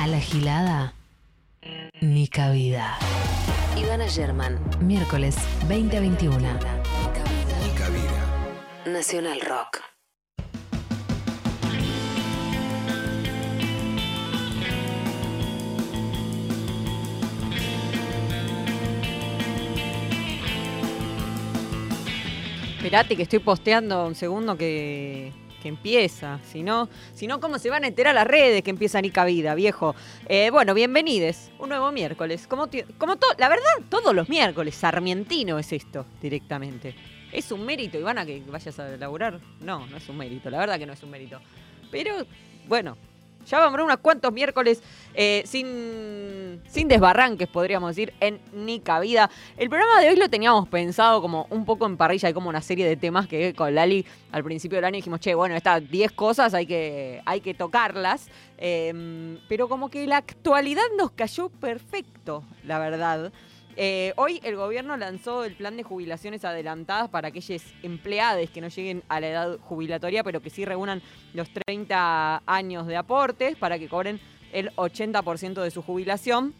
A la gilada, ni cabida. Ivana German, miércoles 2021. Ni cabida. Nacional Rock. Esperate que estoy posteando un segundo que, que empieza. Si no, si no, ¿cómo se van a enterar las redes que empieza Nica Vida, viejo? Eh, bueno, bienvenides. Un nuevo miércoles. Como, como la verdad, todos los miércoles. Sarmientino es esto, directamente. ¿Es un mérito, Ivana, que vayas a laburar? No, no es un mérito. La verdad que no es un mérito. Pero, bueno, ya vamos a unos cuantos miércoles eh, sin, sin desbarranques, podríamos decir, en Nica Vida. El programa de hoy lo teníamos pensado como un poco en parrilla, hay como una serie de temas que con Lali al principio del año dijimos, che, bueno, estas 10 cosas hay que, hay que tocarlas. Eh, pero como que la actualidad nos cayó perfecto, la verdad. Eh, hoy el gobierno lanzó el plan de jubilaciones adelantadas para aquellos empleados que no lleguen a la edad jubilatoria, pero que sí reúnan los 30 años de aportes para que cobren el 80% de su jubilación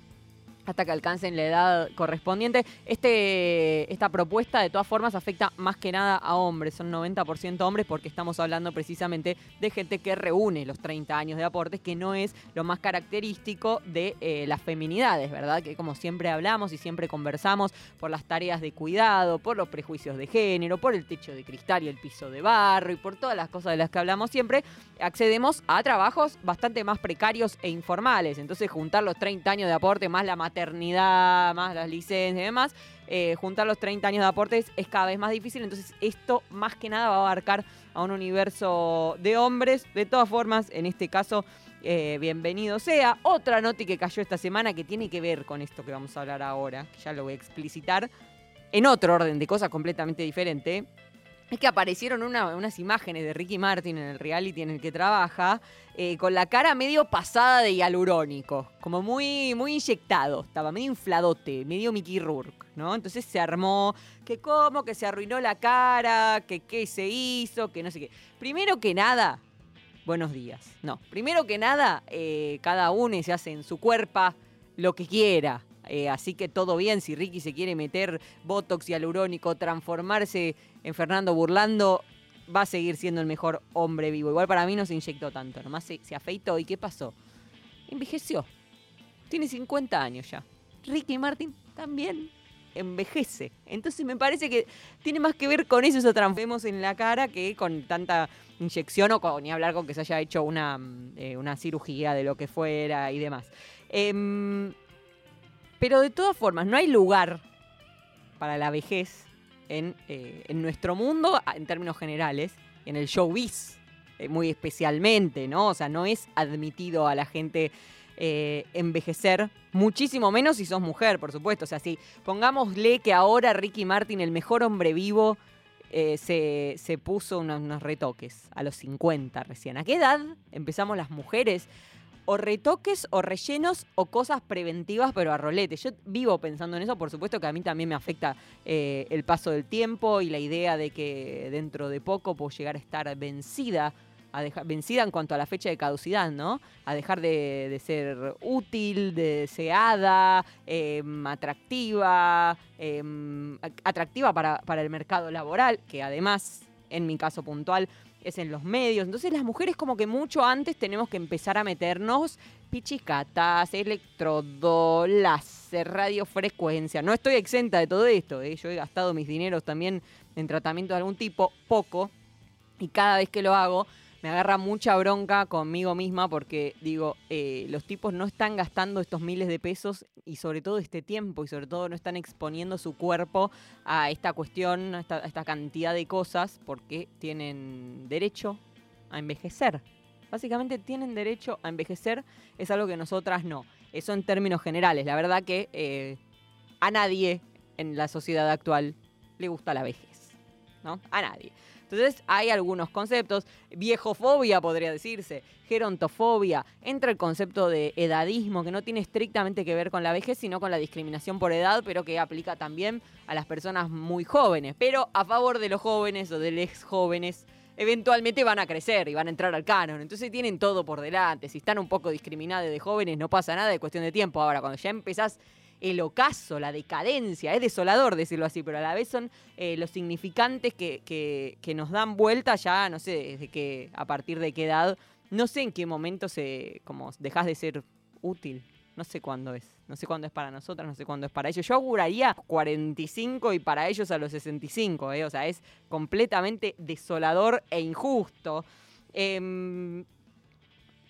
hasta que alcancen la edad correspondiente. Este, esta propuesta de todas formas afecta más que nada a hombres, son 90% hombres porque estamos hablando precisamente de gente que reúne los 30 años de aportes, que no es lo más característico de eh, las feminidades, ¿verdad? Que como siempre hablamos y siempre conversamos por las tareas de cuidado, por los prejuicios de género, por el techo de cristal y el piso de barro y por todas las cosas de las que hablamos siempre, accedemos a trabajos bastante más precarios e informales. Entonces juntar los 30 años de aporte más la maternidad, más las licencias y demás, eh, juntar los 30 años de aportes es cada vez más difícil. Entonces esto más que nada va a abarcar a un universo de hombres. De todas formas, en este caso, eh, bienvenido sea. Otra noti que cayó esta semana que tiene que ver con esto que vamos a hablar ahora, que ya lo voy a explicitar, en otro orden de cosas completamente diferente. Es que aparecieron una- unas imágenes de Ricky Martin en el reality en el que trabaja, eh, con la cara medio pasada de hialurónico, como muy, muy inyectado, estaba medio infladote, medio Mickey Rourke, ¿no? Entonces se armó que cómo, que se arruinó la cara, que qué se hizo, que no sé qué. Primero que nada, buenos días. No, primero que nada, eh, cada uno se hace en su cuerpo lo que quiera. Eh, así que todo bien, si Ricky se quiere meter Botox hialurónico, transformarse en Fernando Burlando, va a seguir siendo el mejor hombre vivo. Igual para mí no se inyectó tanto, nomás se, se afeitó. ¿Y qué pasó? Envejeció. Tiene 50 años ya. Ricky Martin también envejece. Entonces me parece que tiene más que ver con eso, eso transformemos en la cara que con tanta inyección o ni hablar con que se haya hecho una, mm, eh, una cirugía de lo que fuera y demás. Em, pero de todas formas, no hay lugar para la vejez en, eh, en nuestro mundo, en términos generales, en el showbiz, eh, muy especialmente, ¿no? O sea, no es admitido a la gente eh, envejecer, muchísimo menos si sos mujer, por supuesto. O sea, si pongámosle que ahora Ricky Martin, el mejor hombre vivo, se, se puso unos, unos retoques a los 50 recién. ¿A qué edad empezamos las mujeres? O retoques o rellenos o cosas preventivas, pero a rolete. Yo vivo pensando en eso, por supuesto que a mí también me afecta eh, el paso del tiempo y la idea de que dentro de poco puedo llegar a estar vencida, vencida en cuanto a la fecha de caducidad, ¿no? A dejar de, ser útil, de deseada, em, atractiva, em, atractiva para, para el mercado laboral, que además, en mi caso puntual, en los medios. Entonces las mujeres como que mucho antes tenemos que empezar a meternos pichicatas, electrodo, láser, radiofrecuencia. No estoy exenta de todo esto, ¿eh? yo he gastado mis dineros también en tratamiento de algún tipo, poco, y cada vez que lo hago me agarra mucha bronca conmigo misma porque digo, eh, los tipos no están gastando estos miles de pesos y sobre todo este tiempo y sobre todo no están exponiendo su cuerpo a esta cuestión, a esta, cantidad de cosas porque tienen derecho a envejecer. Básicamente tienen derecho a envejecer, es algo que nosotras no. Eso en términos generales. La verdad que eh, a nadie en la sociedad actual le gusta la vejez. ¿No? A nadie. Entonces hay algunos conceptos, viejofobia podría decirse, gerontofobia, entra el concepto de edadismo que no tiene estrictamente que ver con la vejez, sino con la discriminación por edad, pero que aplica también a las personas muy jóvenes, pero a favor de los jóvenes o de los jóvenes eventualmente van a crecer y van a entrar al canon. Entonces tienen todo por delante. Si están un poco discriminados de jóvenes, no pasa nada, de cuestión de tiempo. Ahora, cuando ya empezás el ocaso, la decadencia, es desolador decirlo así, pero a la vez son eh, los significantes que, que, nos dan vuelta ya, no sé, desde que, a partir de qué edad, no sé en qué momento se, como dejas de ser útil. No sé cuándo es. No sé cuándo es para nosotras, no sé cuándo es para ellos. Yo auguraría 45 y para ellos a los 65, ¿eh? O sea, es completamente desolador e injusto. Em,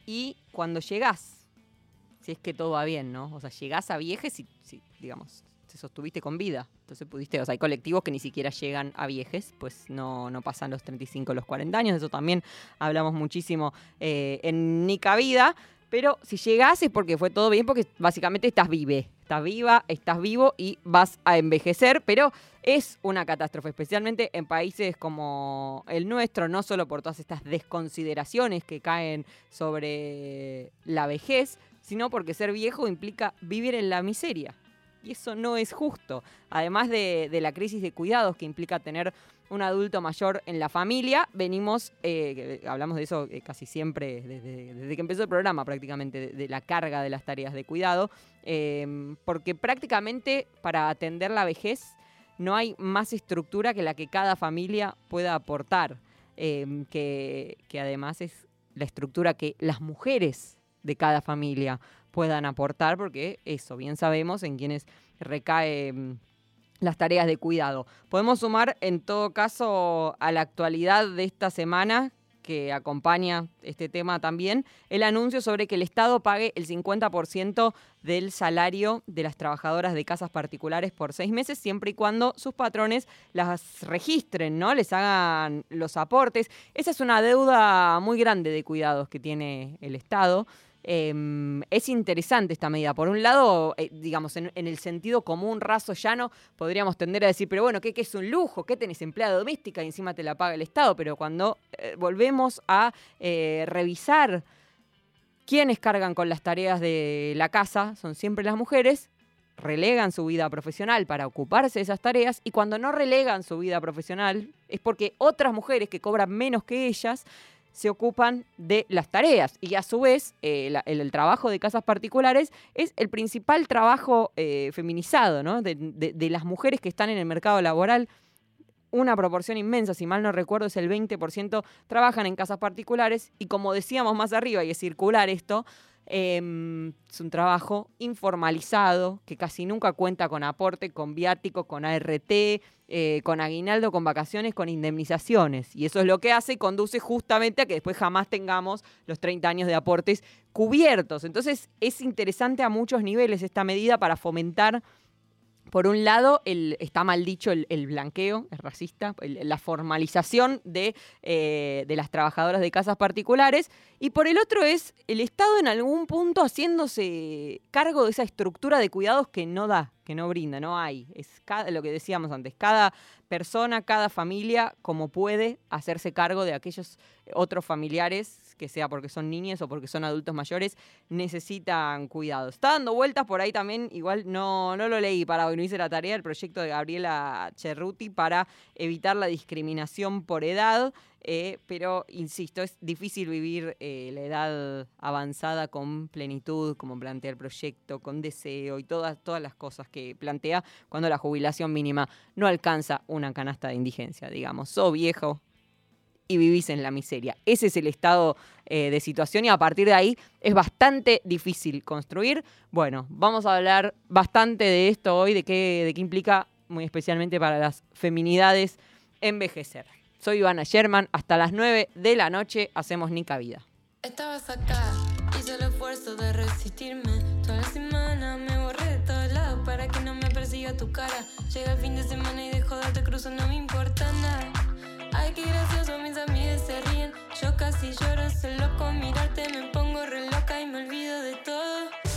y cuando llegás, si es que todo va bien, ¿no? O sea, llegás a viejes y, digamos, te sostuviste con vida. Entonces pudiste, o sea, hay colectivos que ni siquiera llegan a viejes, pues no, pasan los 35, los 40 años. Eso también hablamos muchísimo eh, en Nica Vida. Pero si llegás es porque fue todo bien, porque básicamente estás vive, estás viva, estás vivo y vas a envejecer, pero es una catástrofe, especialmente en países como el nuestro, no solo por todas estas desconsideraciones que caen sobre la vejez, sino porque ser viejo implica vivir en la miseria. Y eso no es justo. Además de, la crisis de cuidados que implica tener un adulto mayor en la familia. Venimos, eh, hablamos de eso eh, casi siempre, desde, desde, que empezó el programa prácticamente, de, la carga de las tareas de cuidado, eh, porque prácticamente para atender la vejez no hay más estructura que la que cada familia pueda aportar, que, que además es la estructura que las mujeres de cada familia puedan aportar, porque eso, bien sabemos en quienes recae las tareas de cuidado. Podemos sumar en todo caso a la actualidad de esta semana que acompaña este tema también, el anuncio sobre que el Estado pague el 50% del salario de las trabajadoras de casas particulares por seis meses, siempre y cuando sus patrones las registren, ¿no? Les hagan los aportes. Esa es una deuda muy grande de cuidados que tiene el Estado. Eh, es interesante esta medida. Por un lado, eh, digamos, en, el sentido común, raso, llano, podríamos tender a decir, pero bueno, ¿qué, qué es un lujo? ¿Qué tenés empleada doméstica y encima te la paga el Estado? Pero cuando eh, volvemos a eh, revisar quiénes cargan con las tareas de la casa, son siempre las mujeres, relegan su vida profesional para ocuparse de esas tareas y cuando no relegan su vida profesional es porque otras mujeres que cobran menos que ellas se ocupan de las tareas y a su vez eh, el, trabajo de casas particulares es el principal trabajo eh, feminizado ¿no? de, de, de, las mujeres que están en el mercado laboral. Una proporción inmensa, si mal no recuerdo, es el 20% trabajan en casas particulares y como decíamos más arriba, y es circular esto, eh, es un trabajo informalizado que casi nunca cuenta con aporte, con viático, con ART, eh, con aguinaldo, con vacaciones, con indemnizaciones. Y eso es lo que hace y conduce justamente a que después jamás tengamos los 30 años de aportes cubiertos. Entonces es interesante a muchos niveles esta medida para fomentar por un lado, el, está mal dicho el, blanqueo, es racista, el, la formalización eh, de, las trabajadoras de casas particulares, y por el otro es el Estado en algún punto haciéndose cargo de esa estructura de cuidados que no da, que no brinda, no hay. Es cada, lo que decíamos antes, cada persona, cada familia, como puede, hacerse cargo de aquellos otros familiares que sea porque son niños o porque son adultos mayores, necesitan cuidado. Está dando vueltas por ahí también, igual no, no lo leí para hoy, no hice la tarea, el proyecto de Gabriela Cerruti para evitar la discriminación por edad. Eh, pero insisto, es difícil vivir eh, la edad avanzada con plenitud, como plantea el proyecto, con deseo y todas, todas las cosas que plantea cuando la jubilación mínima no alcanza una canasta de indigencia, digamos. Sos viejo, y vivís en la miseria. Ese es el estado eh, de situación y a partir de ahí es bastante difícil construir. Bueno, vamos a hablar bastante de esto hoy, de qué, de qué implica muy especialmente para las feminidades envejecer. Soy Ivana Sherman, hasta las 9 de la noche hacemos Nica Vida. Estabas acá, hice el esfuerzo de resistirme. Toda la semana me borré de todos lados para que no me persiga tu cara. Llega el fin de semana y dejo darte cruzo, no me importa nada. Ay, qué gracioso, mis amigas se ríen. Yo casi lloro solo con mirarte. Me pongo re loca y me olvido de todo.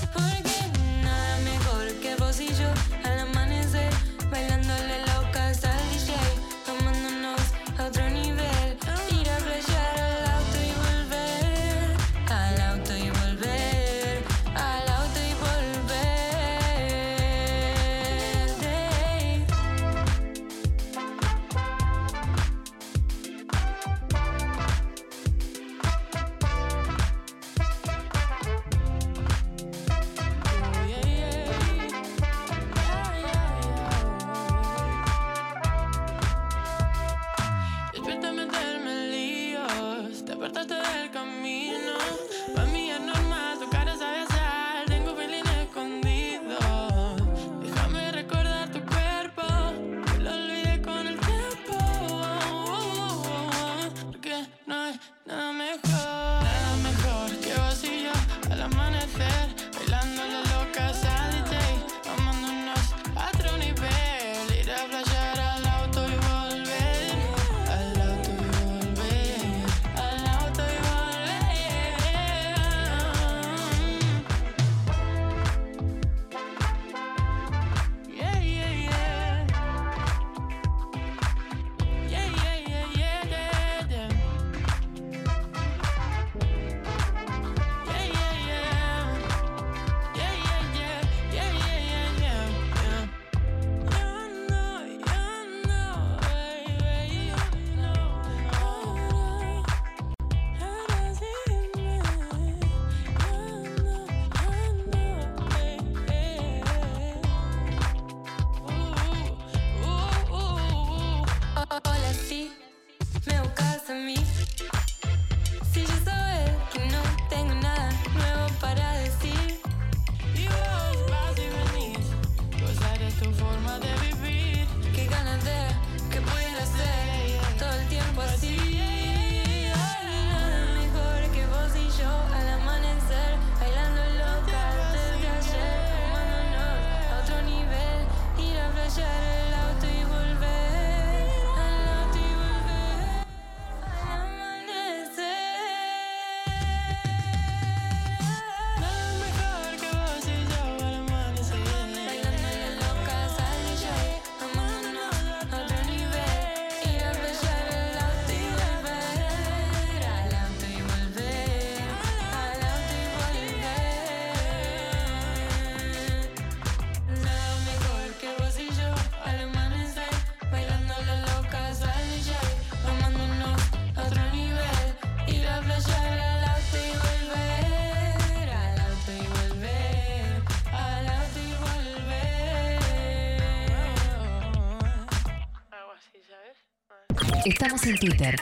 Estamos en Twitter.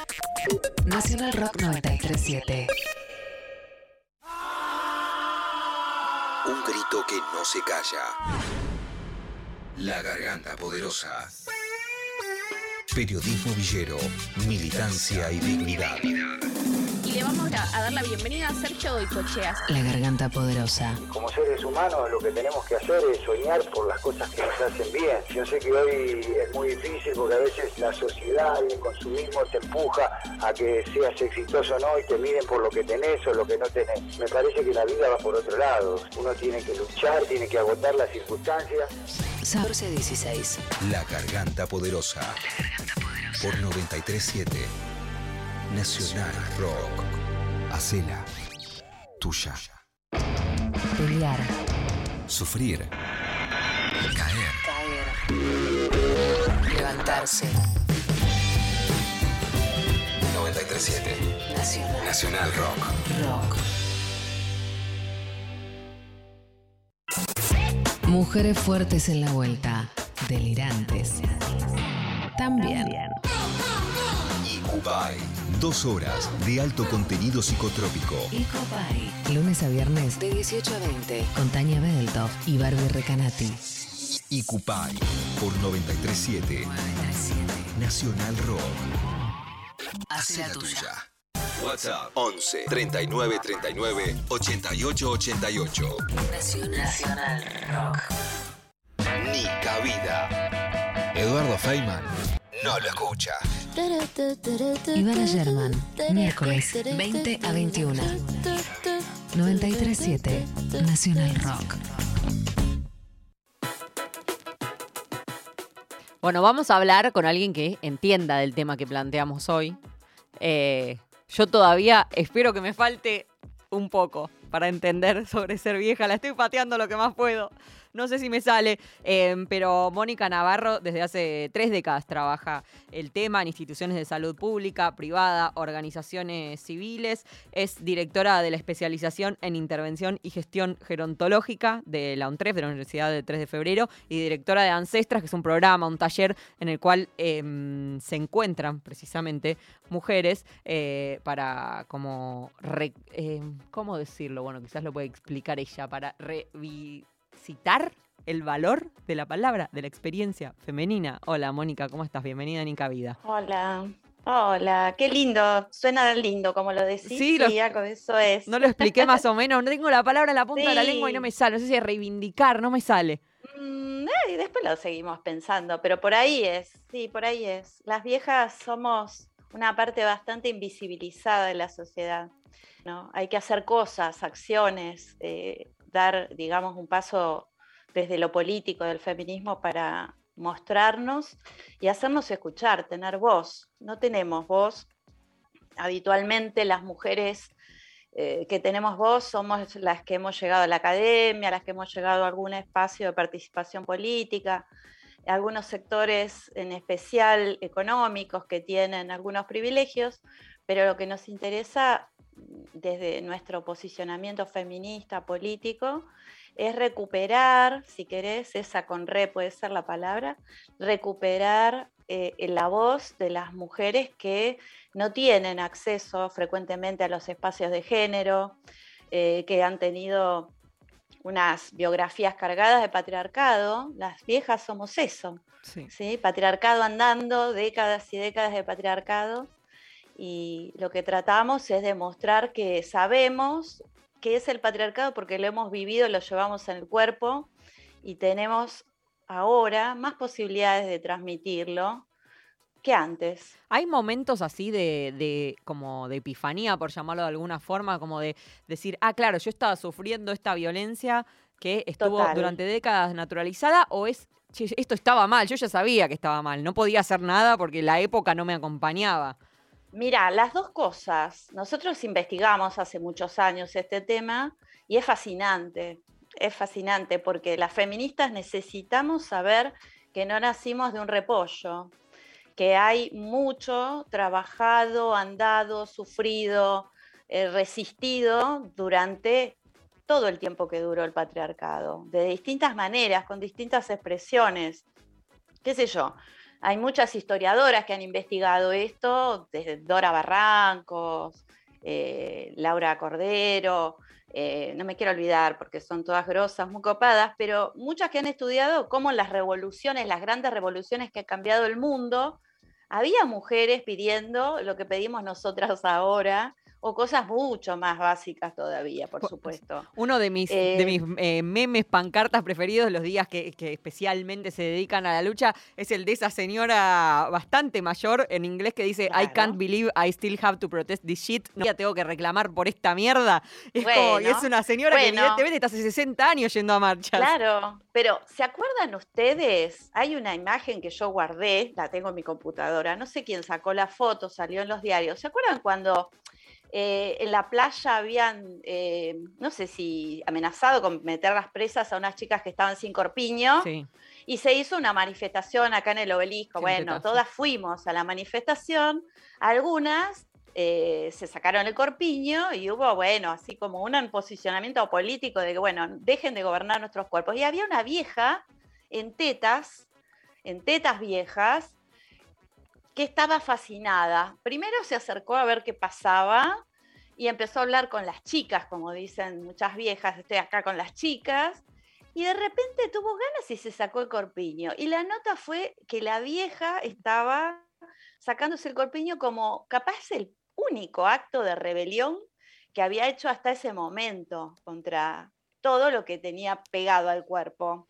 Nacional Rock 937. Un grito que no se calla. La garganta poderosa. Periodismo villero, militancia y dignidad. Y le vamos a a dar la bienvenida a Sergio Doicocheas. La garganta poderosa. Como seres humanos lo que tenemos que hacer es soñar por las cosas que nos hacen bien. Yo sé que hoy es muy difícil porque a veces la sociedad y el consumismo te empuja a que seas exitoso o no y te miden por lo que tenés o lo que no tenés. Me parece que la vida va por otro lado. Uno tiene que luchar, tiene que agotar las circunstancias. 1416. La garganta poderosa. Por 937 Nacional Rock. Hacela tuya. Pelear. Sufrir. Caer. Caer. Levantarse. 937 Nacional Nacional Rock. Rock. Mujeres fuertes en la vuelta. Delirantes. También. Icubay. Dos horas de alto contenido psicotrópico. Ecopay. Lunes a viernes de 18 a 20. Con Tania Bedeltoff y Barbie Recanati. Icupay. Por 937 Nacional Rock. Hace la tuya. tuya. WhatsApp 11 39 39 88 88. Nacional Rock. Ni cabida. Eduardo Feynman no lo escucha. Ivana German. Miércoles 20 a 21. 937 Nacional Rock. Bueno, vamos a hablar con alguien que entienda del tema que planteamos hoy. Eh, yo todavía espero que me falte un poco para entender sobre ser vieja. La estoy pateando lo que más puedo. No sé si me sale, eh, pero Mónica Navarro desde hace tres décadas trabaja el tema en instituciones de salud pública, privada, organizaciones civiles. Es directora de la especialización en intervención y gestión gerontológica de la UNTREF, de la Universidad de 3 de Febrero, y directora de Ancestras, que es un programa, un taller en el cual em, se encuentran precisamente mujeres eh, para como, em, ¿cómo decirlo? Bueno, quizás lo puede explicar ella, para revisitar el valor de la palabra, de la experiencia femenina. Hola, Mónica, ¿cómo estás? Bienvenida a Nica Vida. Hola, hola, qué lindo, suena lindo como lo decís. Sí, Sí, lo- eso es. No lo expliqué más o menos, no tengo la palabra en la punta de la lengua y no Sí. me sale. No sé si es reivindicar, no me sale. Mm, eh, y después lo seguimos pensando, pero por ahí es, sí, por ahí es. Las viejas somos una parte bastante invisibilizada de la sociedad. ¿no? Hay que hacer cosas, acciones, eh, dar, digamos, un paso desde lo político del feminismo para mostrarnos y hacernos escuchar, tener voz. No tenemos voz. Habitualmente las mujeres eh, que tenemos voz somos las que hemos llegado a la academia, las que hemos llegado a algún espacio de participación política, algunos sectores en especial económicos que tienen algunos privilegios, pero lo que nos interesa desde nuestro posicionamiento feminista, político, es recuperar, si querés, esa con re puede ser la palabra, recuperar eh, la voz de las mujeres que no tienen acceso frecuentemente a los espacios de género, eh, que han tenido unas biografías cargadas de patriarcado. Las viejas somos eso, Sí. ¿sí? patriarcado andando, décadas y décadas de patriarcado. Y lo que tratamos es demostrar que sabemos qué es el patriarcado porque lo hemos vivido, lo llevamos en el cuerpo y tenemos ahora más posibilidades de transmitirlo que antes. Hay momentos así de, de como de epifanía, por llamarlo de alguna forma, como de decir, ah, claro, yo estaba sufriendo esta violencia que estuvo Total. durante décadas naturalizada, o es, "Che, esto estaba mal, yo ya sabía que estaba mal, no podía hacer nada porque la época no me acompañaba. Mira, las dos cosas. Nosotros investigamos hace muchos años este tema y es fascinante. Es fascinante porque las feministas necesitamos saber que no nacimos de un repollo, que hay mucho trabajado, andado, sufrido, eh, resistido durante todo el tiempo que duró el patriarcado, de distintas maneras, con distintas expresiones. ¿Qué sé yo? Hay muchas historiadoras que han investigado esto, desde Dora Barrancos, eh, Laura Cordero, eh, no me quiero olvidar porque son todas grosas, muy copadas, pero muchas que han estudiado cómo las revoluciones, las grandes revoluciones que han cambiado el mundo, había mujeres pidiendo lo que pedimos nosotras ahora, o cosas mucho más básicas todavía, por supuesto. Uno de mis, de mis eh, memes, pancartas preferidos, los días que, especialmente se dedican a la lucha, es el de esa señora bastante mayor en inglés que dice, I can't believe I still have to protest this shit. No, ya tengo que reclamar por esta mierda. Es, como, es una señora que evidentemente está hace 60 años yendo a marchas. Claro, pero ¿se acuerdan ustedes? Hay una imagen que yo guardé, la tengo en mi computadora, no sé quién sacó la foto, salió en los diarios. ¿Se acuerdan cuando eh, en la playa habían, eh, no sé si amenazado con meter las presas a unas chicas que estaban sin corpiño. Y se hizo una manifestación acá en el obelisco. bueno, todas fuimos a la manifestación. Algunas eh, se sacaron el corpiño y hubo, bueno, así como un posicionamiento político de que, bueno, dejen de gobernar nuestros cuerpos. Y había una vieja en tetas, en tetas viejas, que estaba fascinada. Primero se acercó a ver qué pasaba y empezó a hablar con las chicas, como dicen muchas viejas, estoy acá con las chicas, y de repente tuvo ganas y se sacó el corpiño. Y la nota fue que la vieja estaba sacándose el corpiño como capaz el único acto de rebelión que había hecho hasta ese momento contra todo lo que tenía pegado al cuerpo.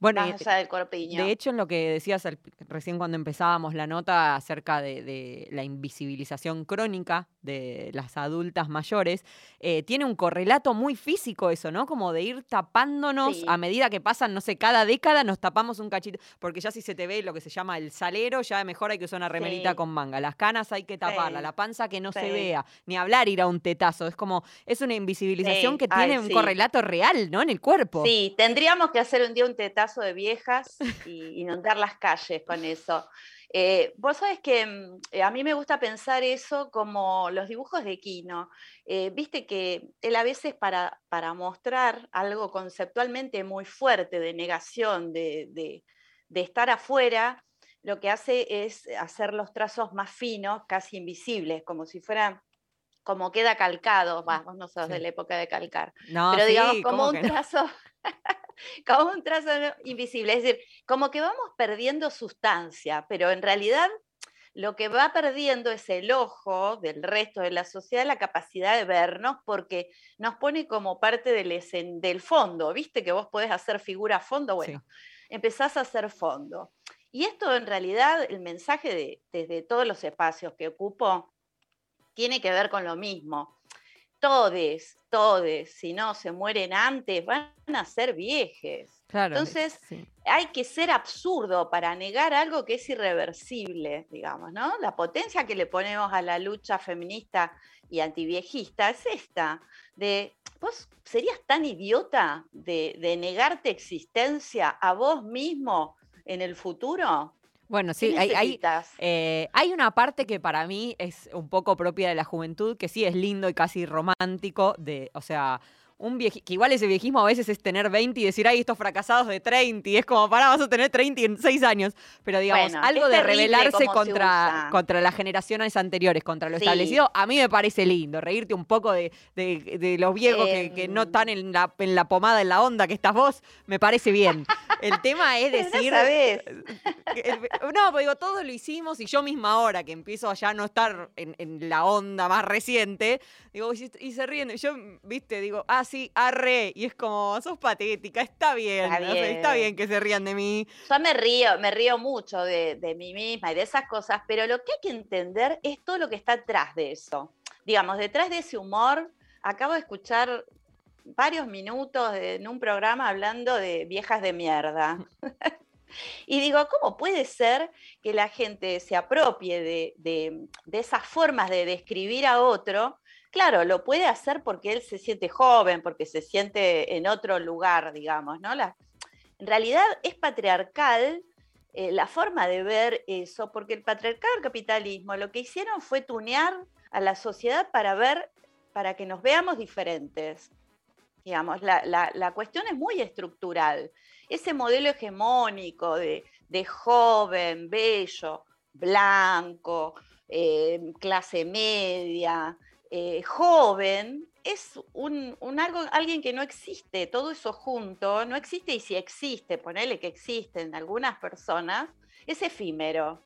Bueno, De hecho, en lo que decías recién cuando empezábamos la nota acerca de, la invisibilización crónica de las adultas mayores, eh, tiene un correlato muy físico eso, ¿no? Como de ir tapándonos a medida que pasan, no sé, cada década nos tapamos un cachito, porque ya si se te ve lo que se llama el salero, ya mejor hay que usar una remerita con manga. Las canas hay que taparla, la panza que no se vea, ni hablar ir a un tetazo. Es como, es una invisibilización que tiene un correlato real, ¿no? En el cuerpo. Sí, tendríamos que hacer un día un tetazo de viejas y inundar las calles con eso. Eh, vos sabés que mm, eh, a mí me gusta pensar eso como los dibujos de Kino. Eh, viste que él a veces para, para, mostrar algo conceptualmente muy fuerte de negación, de, de, estar afuera, lo que hace es hacer los trazos más finos, casi invisibles, como si fueran como queda calcado, vos no sos de la época de calcar, no, pero digamos como un trazo, como un trazo invisible, es decir, como que vamos perdiendo sustancia, pero en realidad lo que va perdiendo es el ojo del resto de la sociedad, la capacidad de vernos, porque nos pone como parte del, del fondo, viste que vos podés hacer figura a fondo, bueno, empezás a hacer fondo. Y esto en realidad, el mensaje de, desde todos los espacios que ocupo, tiene que ver con lo mismo todes, todes, si no se mueren antes, van a ser viejes. Entonces, hay que ser absurdo para negar algo que es irreversible, digamos, ¿no? La potencia que le ponemos a la lucha feminista y antiviejista es esta, de, vos serías tan idiota de, de negarte existencia a vos mismo en el futuro. Bueno, sí, hay, eh, hay, una parte que para mí es un poco propia de la juventud, que sí es lindo y casi romántico, de, o sea, un que igual ese viejismo a veces es tener 20 y decir, ay, estos fracasados de 30, y es como, para, vas a tener 30 en 6 años. Pero digamos, algo de rebelarse contra, contra las generaciones anteriores, contra lo establecido, a mí me parece lindo, reírte un poco de, los viejos que, no em. están en la, en la pomada, en la onda que estás vos, me parece bien. El tema es decir... No, pues digo, todos lo hicimos y yo misma ahora que empiezo a ya no estar en, la onda más reciente, digo, y, se ríen, yo, viste, digo, ah, sí, arre. Y es como, sos patética, está bien. Está bien, que se rían de mí. Yo me río, me río mucho de, mí misma y de esas cosas, pero lo que hay que entender es todo lo que está atrás de eso. Digamos, detrás de ese humor, acabo de escuchar varios minutos en un programa hablando de viejas de mierda. Y digo, ¿cómo puede ser que la gente se apropie de, de, esas formas de describir a otro Claro, lo puede hacer porque él se siente joven, porque se siente en otro lugar, digamos, ¿no? en realidad es patriarcal eh, la forma de ver eso, porque el patriarcal capitalismo lo que hicieron fue tunear a la sociedad para ver, para que nos veamos diferentes. Digamos, la, cuestión es muy estructural. Ese modelo hegemónico de, de joven, bello, blanco, eh, clase media, eh, joven, es un, algo, alguien que no existe, todo eso junto, no existe y si existe, ponele que existe en algunas personas, es efímero.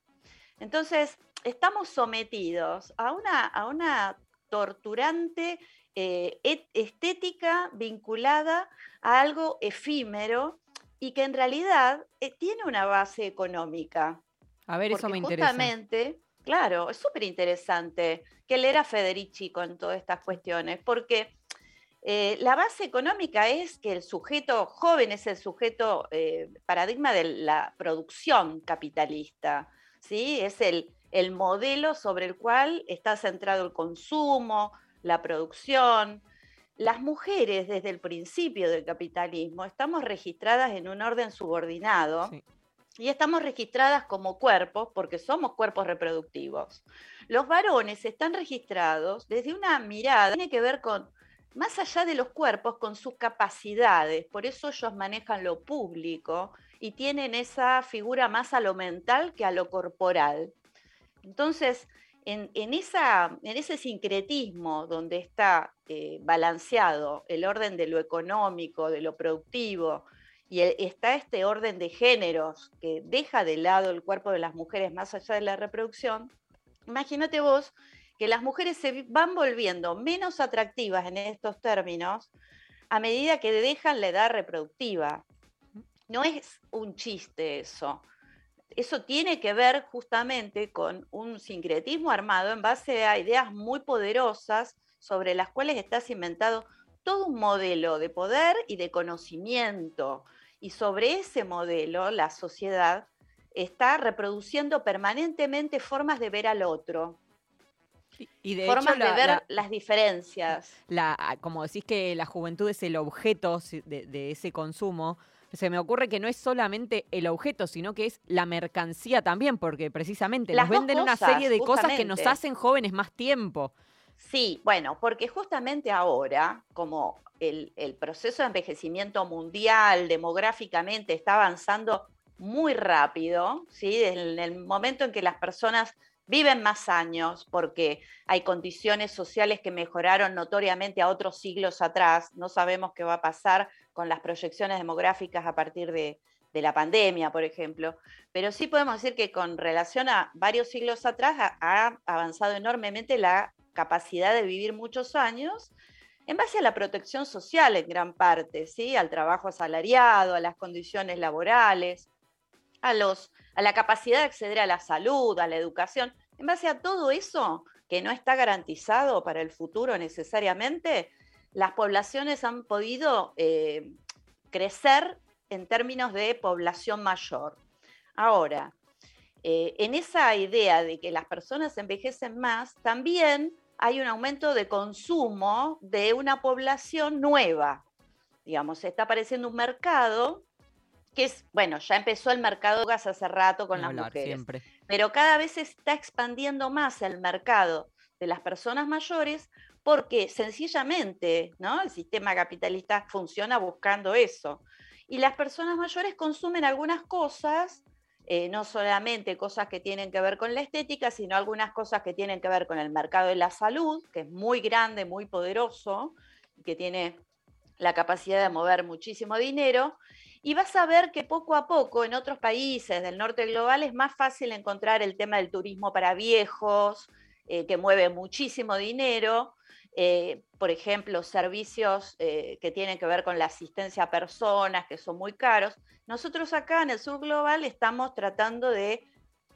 Entonces, estamos sometidos a una, a una torturante eh, estética vinculada a algo efímero y que en realidad eh, tiene una base económica. A ver, eso me interesa. Justamente, claro, es súper interesante que leer a Federici con todas estas cuestiones, porque eh, la base económica es que el sujeto joven es el sujeto paradigma de la producción capitalista, ¿sí? Es el, el modelo sobre el cual está centrado el consumo, la producción. Las mujeres desde el principio del capitalismo estamos registradas en un orden subordinado y estamos registradas como cuerpos porque somos cuerpos reproductivos. Los varones están registrados desde una mirada que tiene que ver con, más allá de los cuerpos, con sus capacidades. Por eso ellos manejan lo público y tienen esa figura más a lo mental que a lo corporal. Entonces, en, esa, en ese sincretismo donde está eh, balanceado el orden de lo económico, de lo productivo, y está este orden de géneros que deja de lado el cuerpo de las mujeres más allá de la reproducción, imagínate vos que las mujeres se van volviendo menos atractivas en estos términos a medida que dejan la edad reproductiva. No es un chiste eso eso tiene que ver justamente con un sincretismo armado en base a ideas muy poderosas sobre las cuales está cimentado todo un modelo de poder y de conocimiento. Y sobre ese modelo la sociedad está reproduciendo permanentemente formas de ver al otro. Y de formas de ver las diferencias. La, como decís que la juventud es el objeto de ese consumo, se me ocurre que no es solamente el objeto, sino que es la mercancía también, porque precisamente nos venden una serie de cosas que nos hacen jóvenes más tiempo. Sí, bueno, porque justamente ahora, como el, proceso de envejecimiento mundial demográficamente está avanzando muy rápido, ¿sí? en el momento en que las personas viven más años porque hay condiciones sociales que mejoraron notoriamente a otros siglos atrás. No sabemos qué va a pasar con las proyecciones demográficas a partir de, la pandemia, por ejemplo. Pero sí podemos decir que con relación a varios siglos atrás ha, avanzado enormemente la capacidad de vivir muchos años en base a la protección social en gran parte, ¿sí? al trabajo asalariado, a las condiciones laborales, a los a la capacidad de acceder a la salud, a la educación. En base a todo eso, que no está garantizado para el futuro necesariamente, las poblaciones han podido eh, crecer en términos de población mayor. Ahora, eh, en esa idea de que las personas envejecen más, también hay un aumento de consumo de una población nueva. Digamos, está apareciendo un mercado que es, bueno, ya empezó el mercado de gas hace rato con las mujeres, pero cada vez se está expandiendo más el mercado de las personas mayores porque sencillamente ¿no? el sistema capitalista funciona buscando eso. Y las personas mayores consumen algunas cosas, eh, no solamente cosas que tienen que ver con la estética, sino algunas cosas que tienen que ver con el mercado de la salud, que es muy grande, muy poderoso, que tiene la capacidad de mover muchísimo dinero, y vas a ver que poco a poco en otros países del norte global es más fácil encontrar el tema del turismo para viejos, eh, que mueve muchísimo dinero. Eh, por ejemplo, servicios eh, que tienen que ver con la asistencia a personas, que son muy caros. Nosotros acá en el sur global estamos tratando de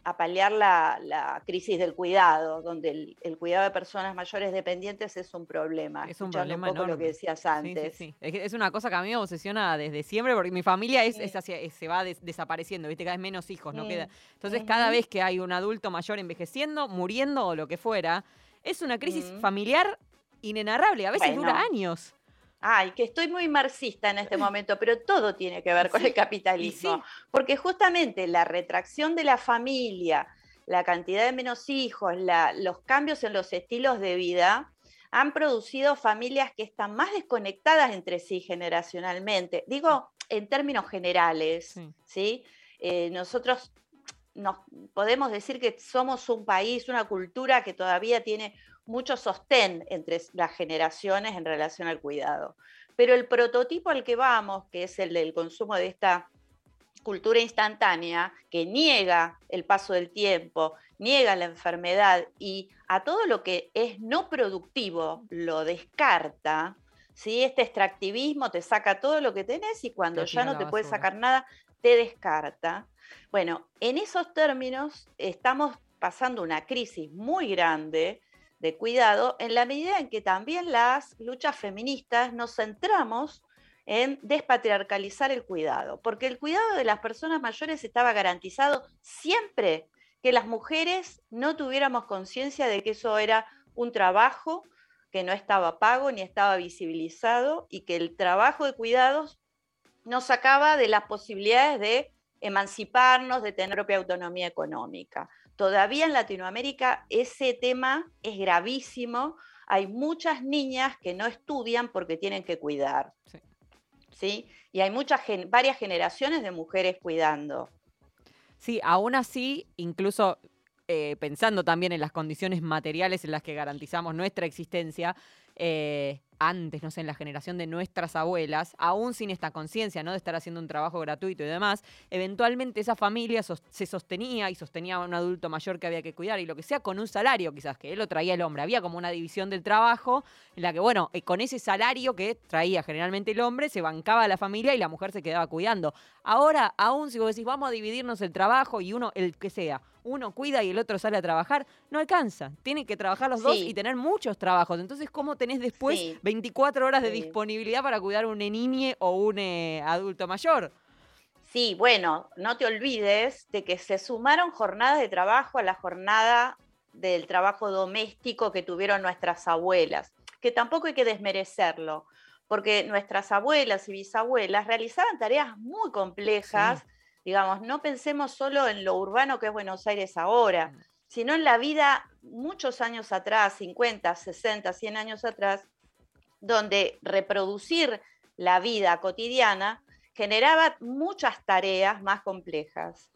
a paliar la, crisis del cuidado, donde el, cuidado de personas mayores dependientes es un problema. Es un problema un poco lo que decías antes. Es, una cosa que a mí me obsesiona desde siempre, porque mi familia es, se va desapareciendo, ¿viste? Cada vez menos hijos, no queda. Entonces, cada vez que hay un adulto mayor envejeciendo, muriendo o lo que fuera, es una crisis familiar inenarrable, a veces dura años. Ay, que estoy muy marxista en este momento, pero todo tiene que ver con el capitalismo. Porque justamente la retracción de la familia, la cantidad de menos hijos, los cambios en los estilos de vida, han producido familias que están más desconectadas entre sí generacionalmente. Digo, en términos generales, ¿sí? eh, nosotros nos podemos decir que somos un país, una cultura que todavía tiene mucho sostén entre las generaciones en relación al cuidado. Pero el prototipo al que vamos, que es el del consumo de esta cultura instantánea, que niega el paso del tiempo, niega la enfermedad y a todo lo que es no productivo lo descarta, ¿sí? este extractivismo te saca todo lo que tenés y cuando ya no te puede sacar nada, te descarta. Bueno, en esos términos estamos pasando una crisis muy grande de cuidado en la medida en que también las luchas feministas nos centramos en despatriarcalizar el cuidado, porque el cuidado de las personas mayores estaba garantizado siempre que las mujeres no tuviéramos conciencia de que eso era un trabajo que no estaba pago ni estaba visibilizado y que el trabajo de cuidados nos sacaba de las posibilidades de emanciparnos, de tener propia autonomía económica. Todavía en Latinoamérica ese tema es gravísimo. Hay muchas niñas que no estudian porque tienen que cuidar. Sí. Y hay muchas, varias generaciones de mujeres cuidando. Sí, aún así, incluso eh, pensando también en las condiciones materiales en las que garantizamos nuestra existencia, eh, antes, no sé, en la generación de nuestras abuelas, aún sin esta conciencia, ¿no? De estar haciendo un trabajo gratuito y demás, eventualmente esa familia se sostenía y sostenía a un adulto mayor que había que cuidar y lo que sea con un salario, quizás que él lo traía el hombre. Había como una división del trabajo en la que, bueno, eh, con ese salario que traía generalmente el hombre, se bancaba la familia y la mujer se quedaba cuidando. Ahora, aún si vos decís, vamos a dividirnos el trabajo y uno, el que sea, uno cuida y el otro sale a trabajar, no alcanza. Tienen que trabajar los dos y tener muchos trabajos. Entonces, ¿cómo tenés después 24 horas de disponibilidad para cuidar a un niñe o un eh, adulto mayor? Sí, bueno, no te olvides de que se sumaron jornadas de trabajo a la jornada del trabajo doméstico que tuvieron nuestras abuelas, que tampoco hay que desmerecerlo, porque nuestras abuelas y bisabuelas realizaban tareas muy complejas. Digamos, no pensemos solo en lo urbano que es Buenos Aires ahora, mm. sino en la vida muchos años atrás, 50, 60, 100 años atrás, donde reproducir la vida cotidiana generaba muchas tareas más complejas.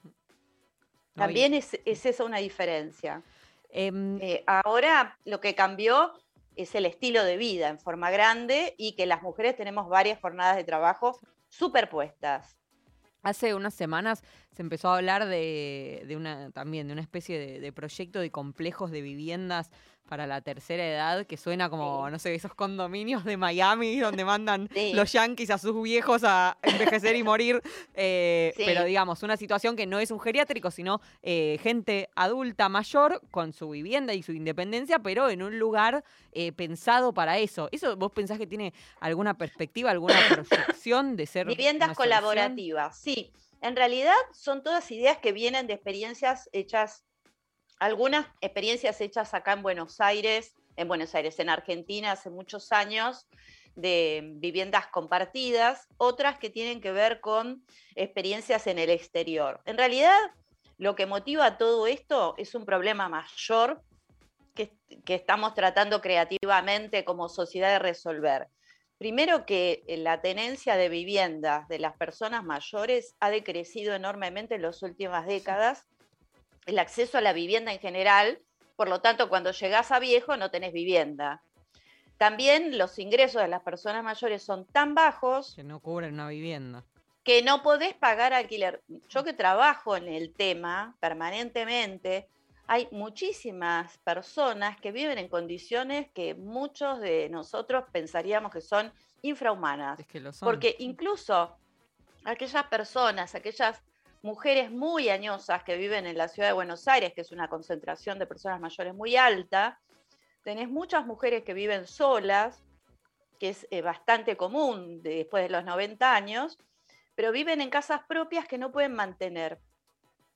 También es, esa una diferencia. Em, eh, ahora lo que cambió es el estilo de vida en forma grande y que las mujeres tenemos varias jornadas de trabajo superpuestas. Hace unas semanas se empezó a hablar de, una también de una especie de, proyecto de complejos de viviendas para la tercera edad que suena como, no sé, esos condominios de Miami donde mandan los yanquis a sus viejos a envejecer y morir. Eh, pero digamos, una situación que no es un geriátrico, sino eh, gente adulta mayor con su vivienda y su independencia, pero en un lugar eh, pensado para eso. ¿Eso vos pensás que tiene alguna perspectiva, alguna proyección de ser... Viviendas colaborativas, sí. En realidad son todas ideas que vienen de experiencias hechas algunas experiencias hechas acá en Buenos Aires, en Buenos Aires, en Argentina hace muchos años, de viviendas compartidas, otras que tienen que ver con experiencias en el exterior. En realidad, lo que motiva todo esto es un problema mayor que, que estamos tratando creativamente como sociedad de resolver. Primero que la tenencia de viviendas de las personas mayores ha decrecido enormemente en las últimas décadas el acceso a la vivienda en general, por lo tanto, cuando llegás a viejo no tenés vivienda. También los ingresos de las personas mayores son tan bajos que no cubren una vivienda. Que no podés pagar alquiler. Yo que trabajo en el tema permanentemente, hay muchísimas personas que viven en condiciones que muchos de nosotros pensaríamos que son infrahumanas. Es que lo son. Porque incluso aquellas personas, aquellas mujeres muy añosas que viven en la ciudad de Buenos Aires, que es una concentración de personas mayores muy alta, tenés muchas mujeres que viven solas, que es eh, bastante común después de los 90 años, pero viven en casas propias que no pueden mantener,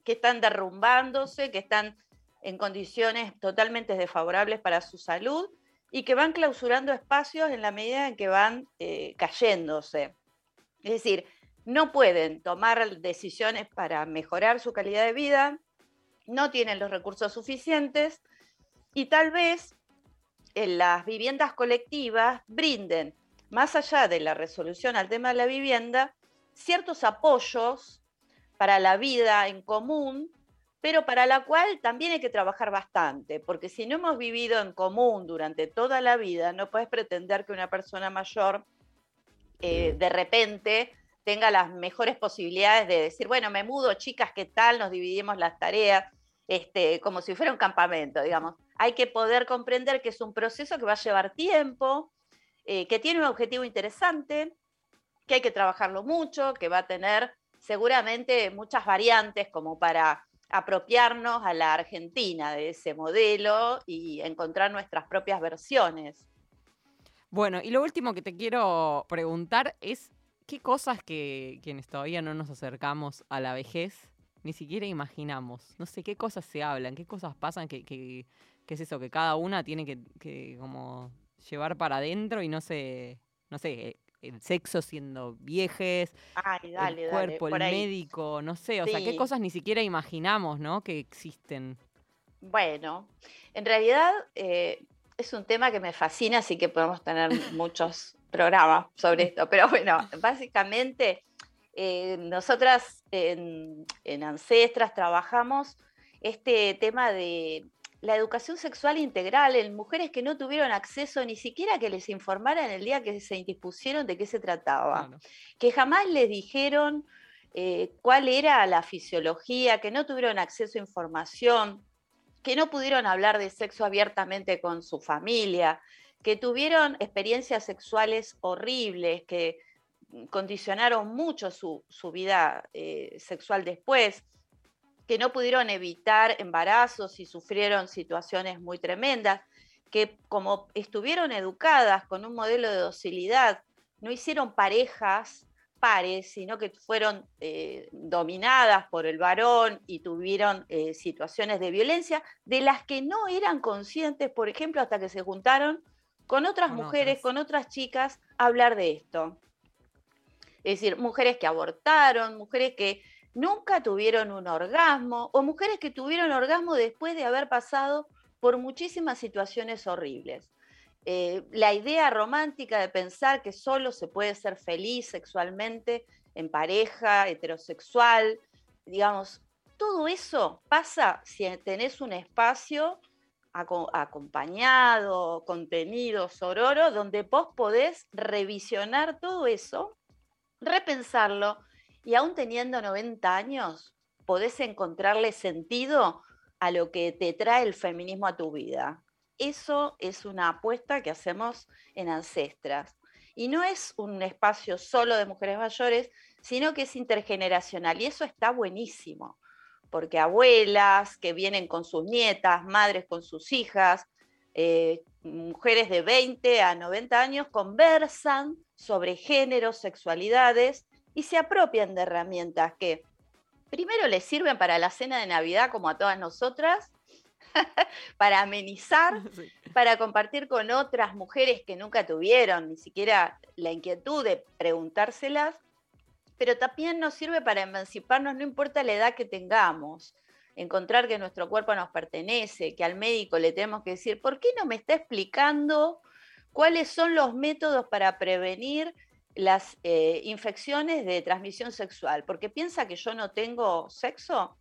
que están derrumbándose, que están en condiciones totalmente desfavorables para su salud y que van clausurando espacios en la medida en que van eh, cayéndose. Es decir, no pueden tomar decisiones para mejorar su calidad de vida, no tienen los recursos suficientes y tal vez en las viviendas colectivas brinden, más allá de la resolución al tema de la vivienda, ciertos apoyos para la vida en común, pero para la cual también hay que trabajar bastante, porque si no hemos vivido en común durante toda la vida, no puedes pretender que una persona mayor eh, de repente tenga las mejores posibilidades de decir, bueno, me mudo, chicas, ¿qué tal? Nos dividimos las tareas, este, como si fuera un campamento, digamos. Hay que poder comprender que es un proceso que va a llevar tiempo, eh, que tiene un objetivo interesante, que hay que trabajarlo mucho, que va a tener seguramente muchas variantes como para apropiarnos a la Argentina de ese modelo y encontrar nuestras propias versiones. Bueno, y lo último que te quiero preguntar es, ¿qué cosas que quienes todavía no nos acercamos a la vejez ni siquiera imaginamos? No sé, ¿qué cosas se hablan? ¿Qué cosas pasan? ¿Qué, qué, es eso? Que cada una tiene que, que como llevar para adentro y no sé, no sé, el sexo siendo viejes, el cuerpo, el médico, no sé, o sea, qué cosas ni siquiera imaginamos, ¿no? Que existen. Bueno, en realidad eh, es un tema que me fascina, así que podemos tener muchos programas sobre esto, pero bueno, básicamente eh, nosotras en, en Ancestras trabajamos este tema de la educación sexual integral en mujeres que no tuvieron acceso ni siquiera que les informaran el día que se indispusieron de qué se trataba, que jamás les dijeron eh, cuál era la fisiología, que no tuvieron acceso a información, que no pudieron hablar de sexo abiertamente con su familia, que tuvieron experiencias sexuales horribles, que condicionaron mucho su, vida eh, sexual después que no pudieron evitar embarazos y sufrieron situaciones muy tremendas, que como estuvieron educadas con un modelo de docilidad, no hicieron parejas pares, sino que fueron eh, dominadas por el varón y tuvieron eh, situaciones de violencia de las que no eran conscientes, por ejemplo, hasta que se juntaron con otras mujeres, con otras chicas, a hablar de esto. Es decir, mujeres que abortaron, mujeres que nunca tuvieron un orgasmo o mujeres que tuvieron orgasmo después de haber pasado por muchísimas situaciones horribles. Eh, la idea romántica de pensar que solo se puede ser feliz sexualmente en pareja, heterosexual, digamos, todo eso pasa si tenés un espacio acompañado, contenido, sororo, donde vos podés revisionar todo eso, repensarlo y aún teniendo 90 años, podés encontrarle sentido a lo que te trae el feminismo a tu vida. Eso es una apuesta que hacemos en Ancestras. Y no es un espacio solo de mujeres mayores, sino que es intergeneracional. Y eso está buenísimo, porque abuelas que vienen con sus nietas, madres con sus hijas, eh, mujeres de 20 a 90 años conversan sobre género, sexualidades y se apropian de herramientas que primero les sirven para la cena de Navidad como a todas nosotras, para amenizar, para compartir con otras mujeres que nunca tuvieron ni siquiera la inquietud de preguntárselas, pero también nos sirve para emanciparnos, no importa la edad que tengamos, encontrar que nuestro cuerpo nos pertenece, que al médico le tenemos que decir, ¿por qué no me está explicando cuáles son los métodos para prevenir las eh, infecciones de transmisión sexual, porque piensa que yo no tengo sexo.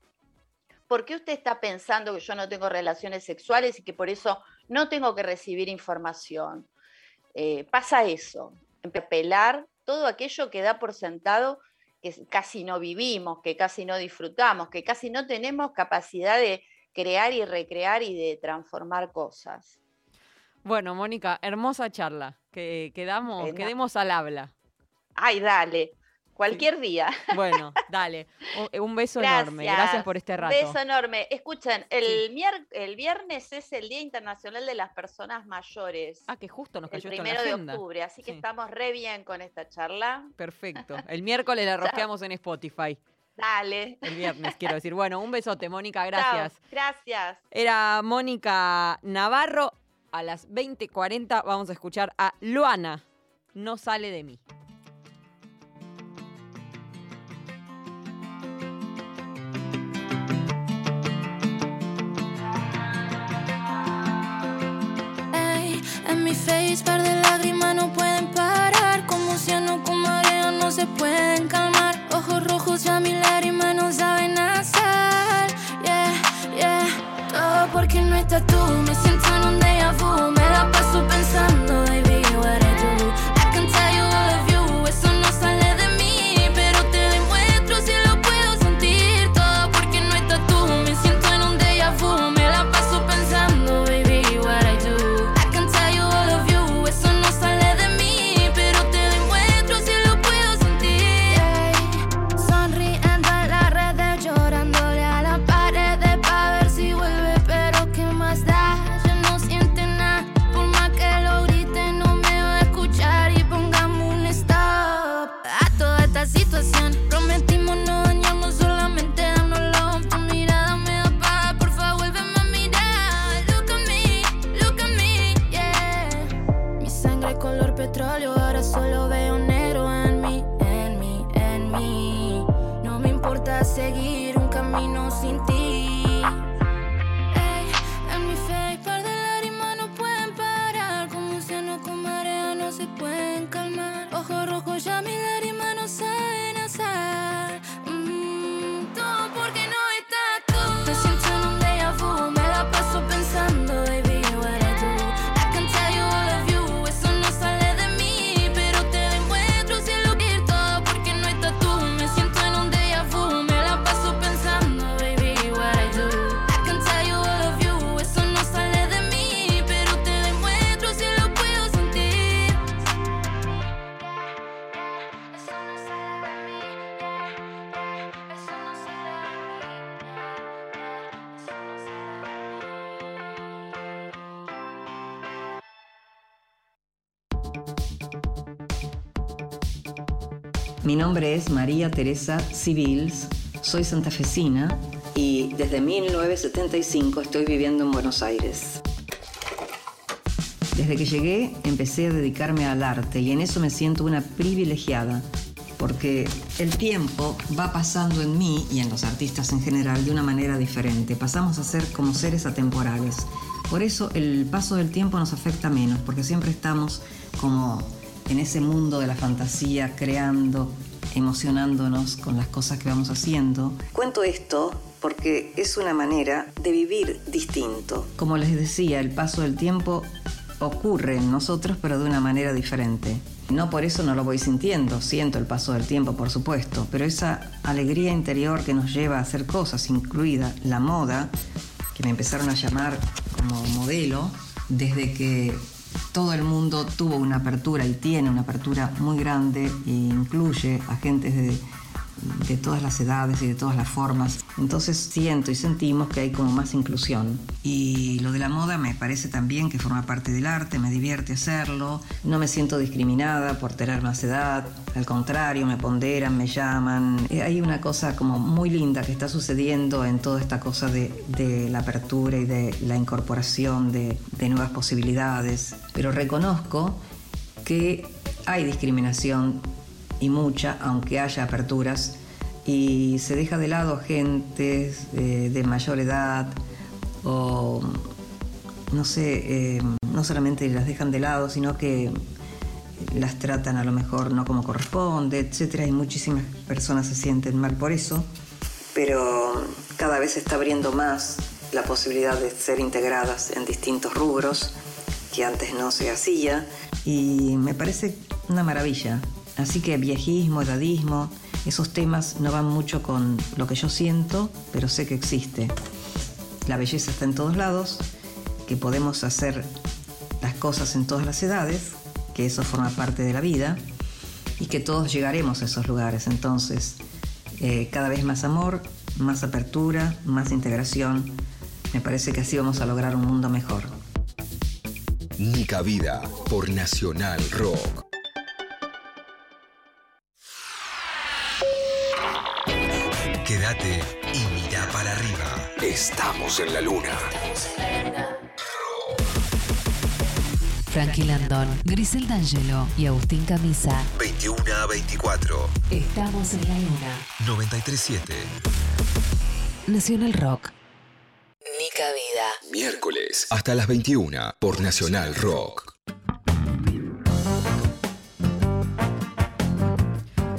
¿Por qué usted está pensando que yo no tengo relaciones sexuales y que por eso no tengo que recibir información? Eh, pasa eso, pelar todo aquello que da por sentado que casi no vivimos, que casi no disfrutamos, que casi no tenemos capacidad de crear y recrear y de transformar cosas. Bueno, Mónica, hermosa charla. Que quedamos, quedemos al habla. Ay, dale. Cualquier día. Bueno, dale. Un, beso enorme. Gracias por este rato. Beso enorme. Escuchen, el, el viernes es el Día Internacional de las Personas Mayores. Ah, que justo nos cayó el primero de octubre, así que estamos re bien con esta charla. Perfecto. El miércoles la rosqueamos en Spotify. Dale. El viernes, quiero decir. Bueno, un besote, Mónica, gracias. gracias. Era Mónica Navarro. A las 20.40 vamos a escuchar a Luana. No sale de mí. Mis par de lágrimas no pueden parar. Como océano con marea no se pueden calmar. Ojos rojos ya mis lágrimas no saben hacer. Yeah, yeah. Todo porque no estás tú. Me siento en un déjà vu. Me la paso pensando. Mi nombre es María Teresa Civils, soy santafesina y desde 1975 estoy viviendo en Buenos Aires. Desde que llegué empecé a dedicarme al arte y en eso me siento una privilegiada, porque el tiempo va pasando en mí y en los artistas en general de una manera diferente. Pasamos a ser como seres atemporales. Por eso el paso del tiempo nos afecta menos, porque siempre estamos como en ese mundo de la fantasía, creando, emocionándonos con las cosas que vamos haciendo. Cuento esto porque es una manera de vivir distinto. Como les decía, el paso del tiempo ocurre en nosotros, pero de una manera diferente. No por eso no lo voy sintiendo, siento el paso del tiempo, por supuesto, pero esa alegría interior que nos lleva a hacer cosas, incluida la moda, que me empezaron a llamar como modelo, desde que todo el mundo tuvo una apertura y tiene una apertura muy grande e incluye agentes de, de todas las edades y de todas las formas. Entonces siento y sentimos que hay como más inclusión. Y lo de la moda me parece también que forma parte del arte, me divierte hacerlo, no me siento discriminada por tener más edad, al contrario, me ponderan, me llaman. Eh, Hay una cosa como muy linda que está sucediendo en toda esta cosa de, la apertura y de la incorporación de nuevas posibilidades. Pero reconozco que hay discriminación y mucha, aunque haya aperturas, y se deja de lado gente eh, de mayor edad o no sé, eh, no solamente las dejan de lado, sino que las tratan a lo mejor no como corresponde, etcétera, y muchísimas personas se sienten mal por eso, pero cada vez se está abriendo más la posibilidad de ser integradas en distintos rubros que antes no se hacía y me parece una maravilla. Así que viejismo, edadismo, esos temas no van mucho con lo que yo siento, pero sé que existe. La belleza está en todos lados, que podemos hacer las cosas en todas las edades, que eso forma parte de la vida y que todos llegaremos a esos lugares. Entonces, eh, cada vez más amor, más apertura, más integración. Me parece que así vamos a lograr un mundo mejor. Nica Vida por Nacional Rock. Y mira para arriba. Estamos en la luna. Frankie Landon, Grisel D'Angelo y Agustín Camisa. 21 a 24. Estamos en la luna. 937. Nacional Rock. Nica Vida. Miércoles hasta las 21 por Nacional Rock.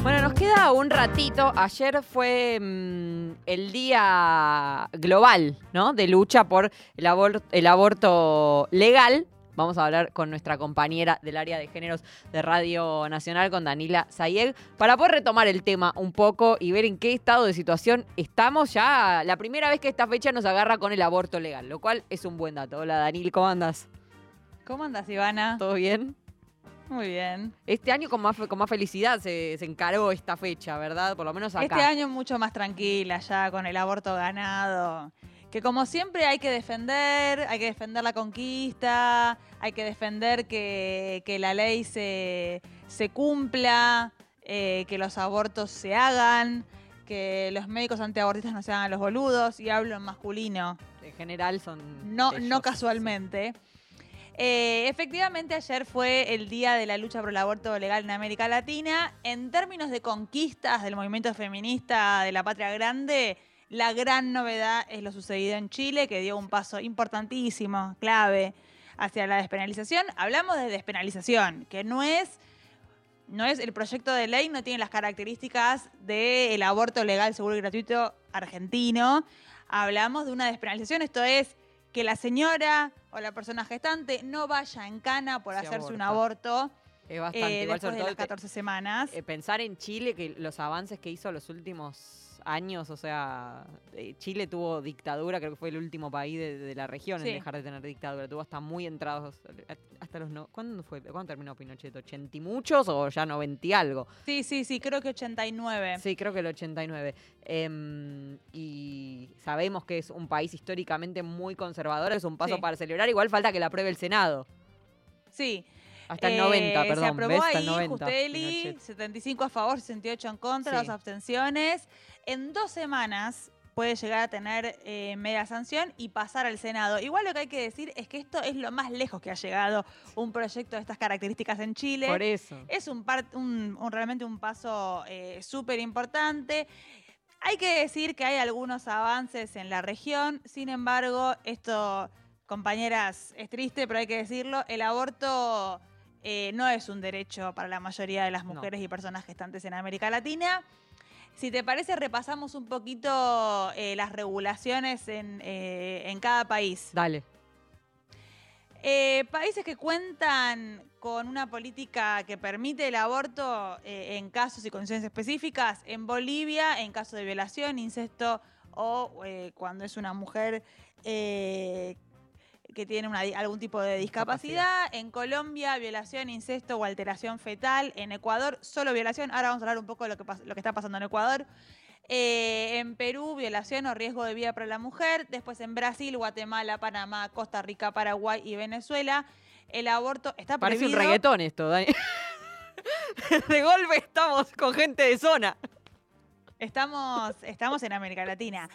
Bueno, nos queda un ratito. Ayer fue mm, el día global, ¿no? De lucha por el, abor- el aborto legal. Vamos a hablar con nuestra compañera del área de géneros de Radio Nacional, con Danila Zayeg, para poder retomar el tema un poco y ver en qué estado de situación estamos. Ya la primera vez que esta fecha nos agarra con el aborto legal, lo cual es un buen dato. Hola, Danil, ¿cómo andas? ¿Cómo andas, Ivana? ¿Todo bien? Muy bien. Este año con más, con más felicidad se, se encaró esta fecha, ¿verdad? Por lo menos acá. Este año mucho más tranquila ya con el aborto ganado. Que como siempre hay que defender, hay que defender la conquista, hay que defender que, que la ley se, se cumpla, eh, que los abortos se hagan, que los médicos antiabortistas no se hagan los boludos, y hablo en masculino. En general son. No, ellos, no casualmente. Eh, efectivamente, ayer fue el día de la lucha por el aborto legal en América Latina. En términos de conquistas del movimiento feminista de la patria grande, la gran novedad es lo sucedido en Chile, que dio un paso importantísimo, clave, hacia la despenalización. Hablamos de despenalización, que no es no es el proyecto de ley no tiene las características del aborto legal, seguro y gratuito argentino. Hablamos de una despenalización, esto es que la señora o la persona gestante no vaya en cana por Se hacerse un aborto Es bastante eh, igual, después sobre de todo las te- 14 semanas. eh, pensar en Chile, que los avances que hizo los últimos años, o sea, eh, Chile tuvo dictadura, creo que fue el último país de, de la región Sí. en dejar de tener dictadura, tuvo hasta muy entrados, eh, hasta los no, ¿cuándo fue? ¿Cuándo terminó Pinochet? ¿80 y muchos o ya 90 y algo? Sí, sí, sí, creo que 89. Sí, creo que el 89. Em, y sabemos que es un país históricamente muy conservador, es un paso Sí. para celebrar, igual falta que la apruebe el Senado. Sí. Hasta el Eh, 90, perdón. Se aprobó ¿ves? Hasta ahí, el 90. Justeli, Pinochet. 75 a favor, 68 en contra, Sí. dos abstenciones. En dos semanas puede llegar a tener eh, media sanción y pasar al Senado. Igual lo que hay que decir es que esto es lo más lejos que ha llegado un proyecto de estas características en Chile. Por eso. Es un, par- un- un- realmente un paso eh, súper importante. Hay que decir que hay algunos avances en la región, sin embargo, esto, compañeras, es triste, pero hay que decirlo, el aborto eh, no es un derecho para la mayoría de las No. mujeres y personas gestantes en América Latina. Si te parece, repasamos un poquito eh, las regulaciones en, eh, en cada país. Dale. Países que cuentan con una política que permite el aborto en casos y condiciones específicas. En Bolivia, en caso de violación, incesto o cuando es una mujer eh, que tiene una algún tipo de discapacidad. En Colombia, violación, incesto o alteración fetal. En Ecuador, solo violación. Ahora vamos a hablar un poco de lo que, pas- lo que está pasando en Ecuador. Eh, en Perú, violación o riesgo de vida para la mujer. Después en Brasil, Guatemala, Panamá, Costa Rica, Paraguay y Venezuela. El aborto está Parece un prohibido. reggaetón esto, Dani. de golpe estamos con gente de zona. Estamos, estamos en América Latina.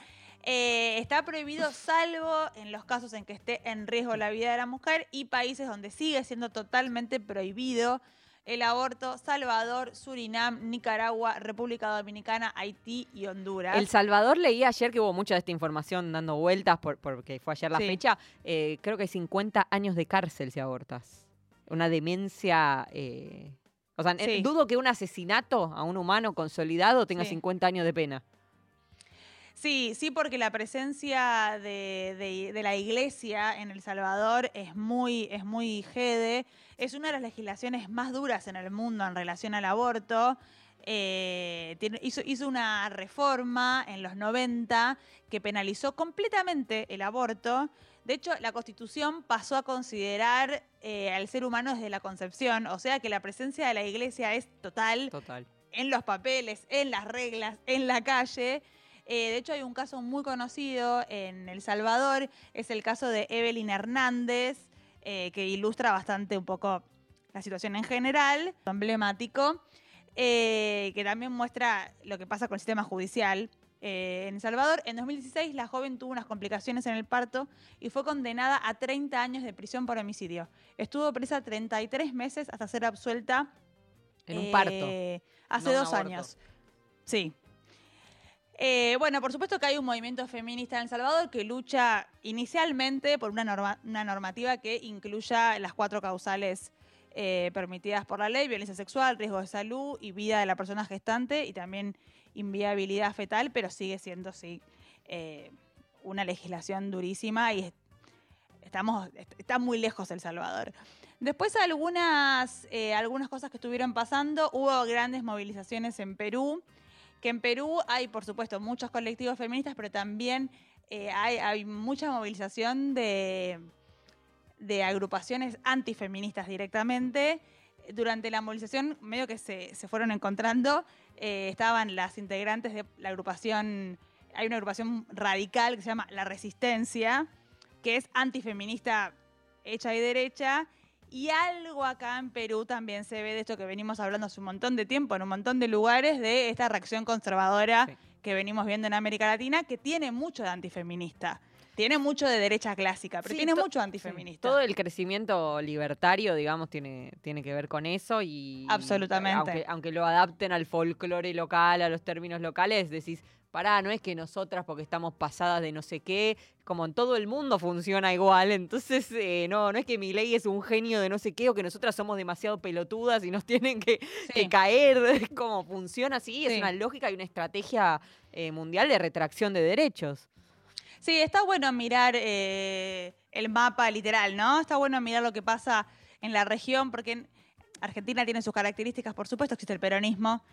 Eh, está prohibido salvo en los casos en que esté en riesgo la vida de la mujer y países donde sigue siendo totalmente prohibido el aborto, Salvador, Surinam, Nicaragua, República Dominicana, Haití y Honduras. El Salvador leí ayer que hubo mucha de esta información dando vueltas por- porque fue ayer la Sí. fecha. Eh, creo que hay 50 años de cárcel si abortas. Una demencia. eh, o sea, Sí. dudo que un asesinato a un humano consolidado tenga Sí. 50 años de pena. Sí, sí, porque la presencia de, de- de la iglesia en El Salvador es muy, es muy jede. Es una de las legislaciones más duras en el mundo en relación al aborto. Eh, tiene- hizo, hizo una reforma en los 90 que penalizó completamente el aborto. De hecho, la Constitución pasó a considerar eh, al ser humano desde la concepción, o sea que la presencia de la iglesia es total Total. en los papeles, en las reglas, en la calle. Eh, de hecho, hay un caso muy conocido en El Salvador, es el caso de Evelyn Hernández, eh, que ilustra bastante un poco la situación en general, emblemático, eh, que también muestra lo que pasa con el sistema judicial. en El Salvador, en 2016, la joven tuvo unas complicaciones en el parto y fue condenada a 30 años de prisión por homicidio. Estuvo presa 33 meses hasta ser absuelta En un parto. hace no dos años. Sí. Eh, bueno, por supuesto que hay un movimiento feminista en El Salvador que lucha inicialmente por una, norma- una normativa que incluya las cuatro causales eh, permitidas por la ley, violencia sexual, riesgo de salud y vida de la persona gestante y también inviabilidad fetal, pero sigue siendo, sí, eh, una legislación durísima y es- estamos, est- está muy lejos El Salvador. Después algunas, eh, algunas cosas que estuvieron pasando, hubo grandes movilizaciones en Perú, que en Perú hay, por supuesto, muchos colectivos feministas, pero también eh, hay, hay mucha movilización de, de agrupaciones antifeministas directamente. Durante la movilización, medio que se, se fueron encontrando, eh, estaban las integrantes de la agrupación, hay una agrupación radical que se llama La Resistencia, que es antifeminista hecha y derecha, y algo acá en Perú también se ve de esto que venimos hablando hace un montón de tiempo, en un montón de lugares, de esta reacción conservadora Sí. que venimos viendo en América Latina, que tiene mucho de antifeminista. tiene mucho de derecha clásica, pero Sí, tiene mucho antifeminista. Todo el crecimiento libertario, digamos, tiene, tiene que ver con eso y... Absolutamente. Aunque, aunque lo adapten al folclore local, a los términos locales, decís, pará, no es que nosotras porque estamos pasadas de no sé qué, como en todo el mundo funciona igual, entonces eh, no, no es que mi ley es un genio de no sé qué o que nosotras somos demasiado pelotudas y nos tienen que, que caer, como funciona así, es Sí. una lógica y una estrategia eh, mundial de retracción de derechos. Sí, está bueno mirar eh, el mapa literal, ¿no? Está bueno mirar lo que pasa en la región, porque Argentina tiene sus características, por supuesto, existe el peronismo,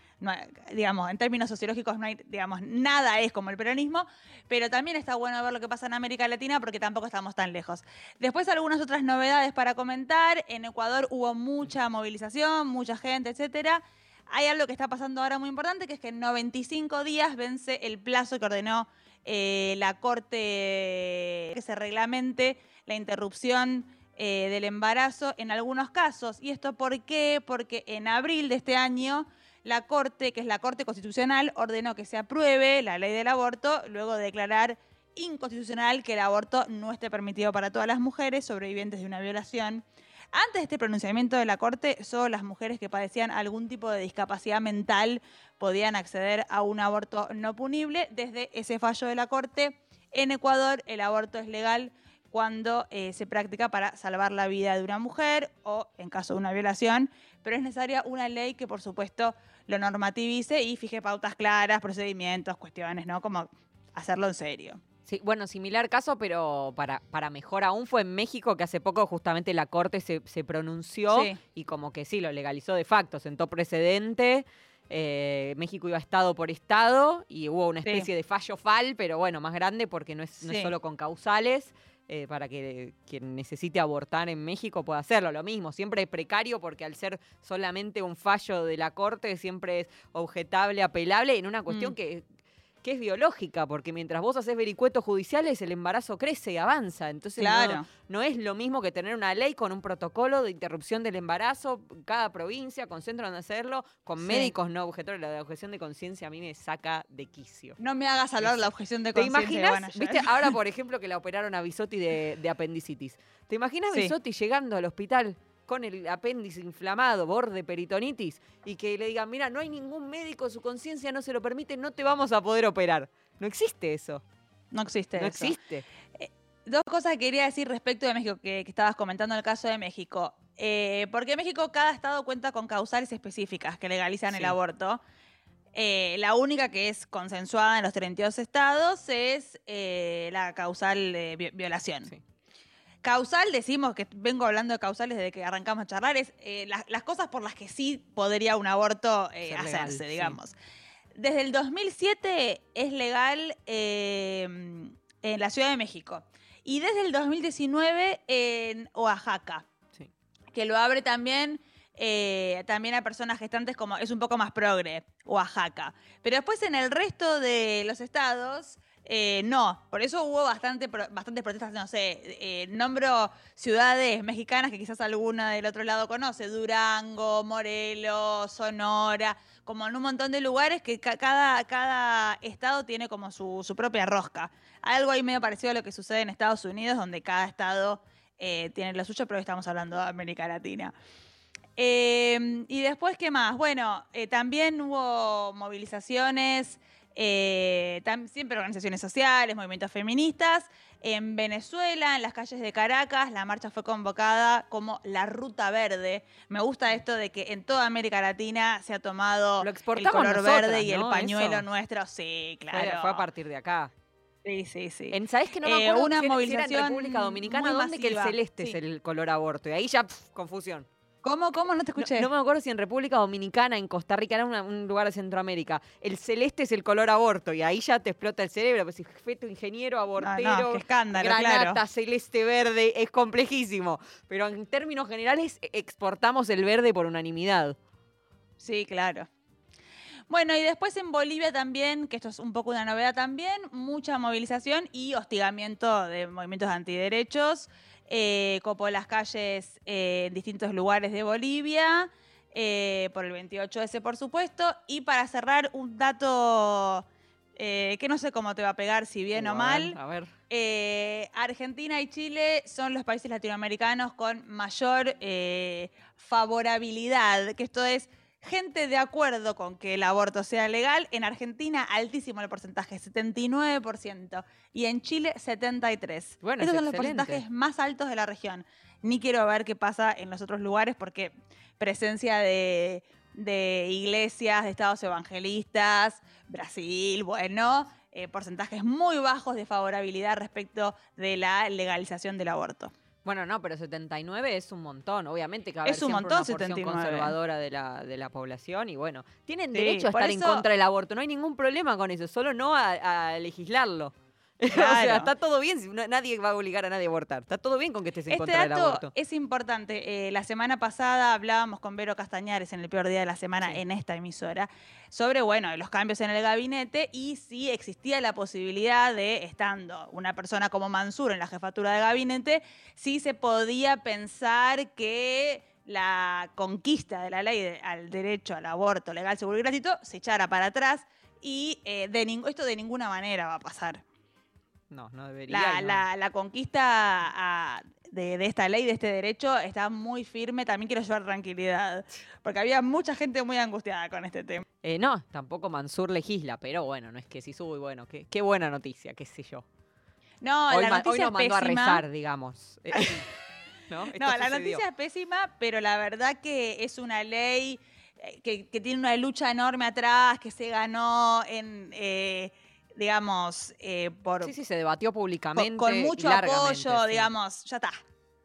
digamos, en términos sociológicos no hay, digamos, nada es como el peronismo, pero también está bueno ver lo que pasa en América Latina porque tampoco estamos tan lejos. Después algunas otras novedades para comentar, en Ecuador hubo mucha movilización, mucha gente, etcétera. Hay algo que está pasando ahora muy importante, que es que en 95 días vence el plazo que ordenó eh, la Corte que se reglamente la interrupción eh, del embarazo en algunos casos. ¿Y esto por qué? Porque en abril de este año la Corte, que es la Corte Constitucional, ordenó que se apruebe la ley del aborto, luego de declarar inconstitucional que el aborto no esté permitido para todas las mujeres sobrevivientes de una violación. Antes de este pronunciamiento de la Corte, solo las mujeres que padecían algún tipo de discapacidad mental podían acceder a un aborto no punible. Desde ese fallo de la Corte, en Ecuador el aborto es legal cuando eh, se practica para salvar la vida de una mujer o en caso de una violación, pero es necesaria una ley que por supuesto lo normativice y fije pautas claras, procedimientos, cuestiones, ¿no? Como hacerlo en serio. Sí, bueno, similar caso, pero para, para mejor aún fue en México que hace poco justamente la Corte se, se pronunció Sí. y como que sí, lo legalizó de facto, sentó precedente. eh, México iba estado por estado y hubo una Sí. especie de fallo fal, pero bueno, más grande porque no es, no es Sí. solo con causales. Eh, para que quien necesite abortar en México pueda hacerlo. Lo mismo, siempre es precario porque al ser solamente un fallo de la Corte siempre es objetable, apelable en una cuestión Mm. que, que es biológica, porque mientras vos haces vericuetos judiciales el embarazo crece y avanza. Entonces no- Claro. no, es lo mismo que tener una ley con un protocolo de interrupción del embarazo, cada provincia con centro donde hacerlo, con Sí. médicos no objetores. La de objeción de conciencia a mí me saca de quicio. No me hagas hablar la objeción de ¿Te conciencia. imaginas? ¿Viste? Ahora, por ejemplo, que la operaron a Bisotti de, de apendicitis. ¿Te imaginas Sí. Bisotti llegando al hospital con el apéndice inflamado, borde peritonitis, y que le digan, mira, no hay ningún médico, su conciencia no se lo permite, no te vamos a poder operar? No existe eso. No existe No eso. existe. Dos cosas que quería decir respecto de México, que, que estabas comentando el caso de México. Eh, porque en México cada estado cuenta con causales específicas que legalizan el aborto. Eh, la única que es consensuada en los 32 estados es eh, la causal de vi- violación. Sí. Causal, decimos que vengo hablando de causales desde que arrancamos a charlar, es eh, la- las cosas por las que sí podría un aborto eh, legal, hacerse, sí. digamos. Desde el 2007 es legal eh, en la Ciudad de México y desde el 2019 en Oaxaca, Sí. que lo abre también, eh, también a personas gestantes como es un poco más progre, Oaxaca. Pero después en el resto de los estados... eh, no, por eso hubo bastante, bastantes protestas, no sé, eh, nombro ciudades mexicanas que quizás alguna del otro lado conoce, Durango, Morelos, Sonora, como en un montón de lugares que ca- cada, cada estado tiene como su, su propia rosca. Algo ahí medio parecido a lo que sucede en Estados Unidos, donde cada estado eh, tiene lo suyo, pero hoy estamos hablando de América Latina. Eh, y después, ¿qué más? Bueno, también hubo movilizaciones, eh, tam- siempre organizaciones sociales, movimientos feministas. En Venezuela, en las calles de Caracas, la marcha fue convocada como la Ruta Verde. Me gusta esto de que en toda América Latina se ha tomado Lo el color nosotras, verde y el pañuelo Eso. nuestro. Sí, Fue- claro. Fue, a partir de acá. Sí, sí, sí. En, ¿Sabés que no me Eh, acuerdo una si era- si era movilización en República Dominicana? muy ¿Dónde que el celeste Sí. es el color aborto? Y ahí ya, pf, confusión. ¿Cómo, cómo? No te escuché. no me acuerdo si en República Dominicana, en Costa Rica, era una- un lugar de Centroamérica. El celeste es el color aborto y ahí ya te explota el cerebro. Pues si feto, ingeniero, abortero, no, qué escándalo, granata, claro. celeste, verde, es complejísimo. Pero en términos generales e- exportamos el verde por unanimidad. Sí, claro. Bueno, y después en Bolivia también, que esto es un poco una novedad también, mucha movilización y hostigamiento de movimientos antiderechos. Eh, copó las calles eh, en distintos lugares de Bolivia, eh, por el 28S por supuesto. Y para cerrar, un dato eh, que no sé cómo te va a pegar, si bien o mal. ver, A ver. Argentina y Chile son los países latinoamericanos con mayor favorabilidad, que esto es gente de acuerdo con que el aborto sea legal. En Argentina, altísimo el porcentaje, 79%. Y en Chile, 73%. Bueno, Estos es son los excelente. porcentajes más altos de la región. Ni quiero ver qué pasa en los otros lugares porque presencia de, de iglesias, de estados evangelistas, Brasil, bueno, eh, porcentajes muy bajos de favorabilidad respecto de la legalización del aborto. Bueno, no, pero 79 es un montón. Obviamente que va a haber Es un montón, una porción 79. conservadora de la, de la población y bueno, tienen Sí, derecho a estar en contra del aborto. No hay ningún problema con eso, solo no a, a legislarlo. o Claro. sea, está todo bien, nadie va a obligar a nadie a abortar. Está todo bien con que estés en Este contra del dato aborto. es importante. Eh, la semana pasada hablábamos con Vero Castañares en el peor día de la semana en esta emisora sobre, bueno, los cambios en el gabinete y si existía la posibilidad de, estando una persona como Mansur en la jefatura de gabinete, si se podía pensar que la conquista de la ley de- al derecho al aborto legal, seguro y gratuito se echara para atrás y eh, de esto de ninguna manera va a pasar. No, no debería. La, no. la- la conquista ah, de, de esta ley, de este derecho, está muy firme. También quiero llevar tranquilidad, porque había mucha gente muy angustiada con este tema. Eh, no, tampoco Mansur legisla, pero bueno, no es que si sube, bueno, qué, qué buena noticia, qué sé yo. No, hoy, la noticia hoy nos es mandó a pésima. rezar, digamos. Eh, ¿no? La sucedió. noticia es pésima, pero la verdad que es una ley eh, que, que tiene una lucha enorme atrás, que se ganó en, eh, digamos, eh, por, Sí, sí, se debatió públicamente. con mucho apoyo, sí. digamos, ya está.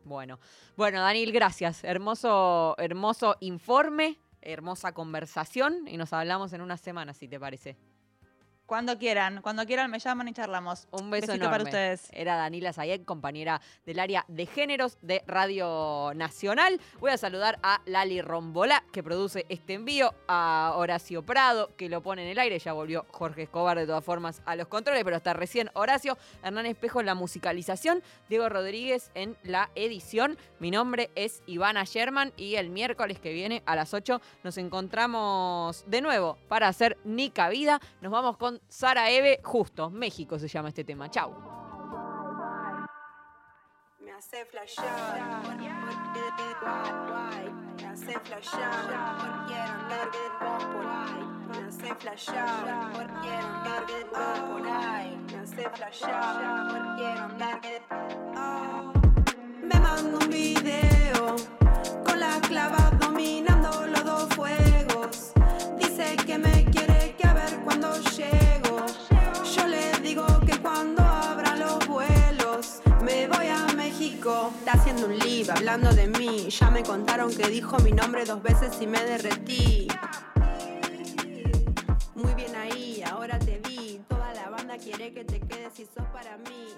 Bueno, bueno, Daniel, gracias. Hermoso, hermoso informe, hermosa conversación y nos hablamos en una semana, si te parece. Cuando quieran, cuando quieran me llaman y charlamos. Un beso Besito enorme. para ustedes. Era Danila Zayek, compañera del área de géneros de Radio Nacional. Voy a saludar a Lali Rombolá, que produce este envío, a Horacio Prado, que lo pone en el aire. Ya volvió Jorge Escobar, de todas formas, a los controles, pero hasta recién Horacio. Hernán Espejo en la musicalización, Diego Rodríguez en la edición. Mi nombre es Ivana Sherman y el miércoles que viene a las 8 nos encontramos de nuevo para hacer Nica Vida. Nos vamos con Sara Eve, justo, México se llama este tema. Chau. Me hace me hace me hace me hace. Me mando un video con la clava dominando Está haciendo un live hablando de mí. Ya me contaron que dijo mi nombre dos veces y me derretí. Muy bien ahí, ahora te vi. Toda la banda quiere que te quedes y sos para mí.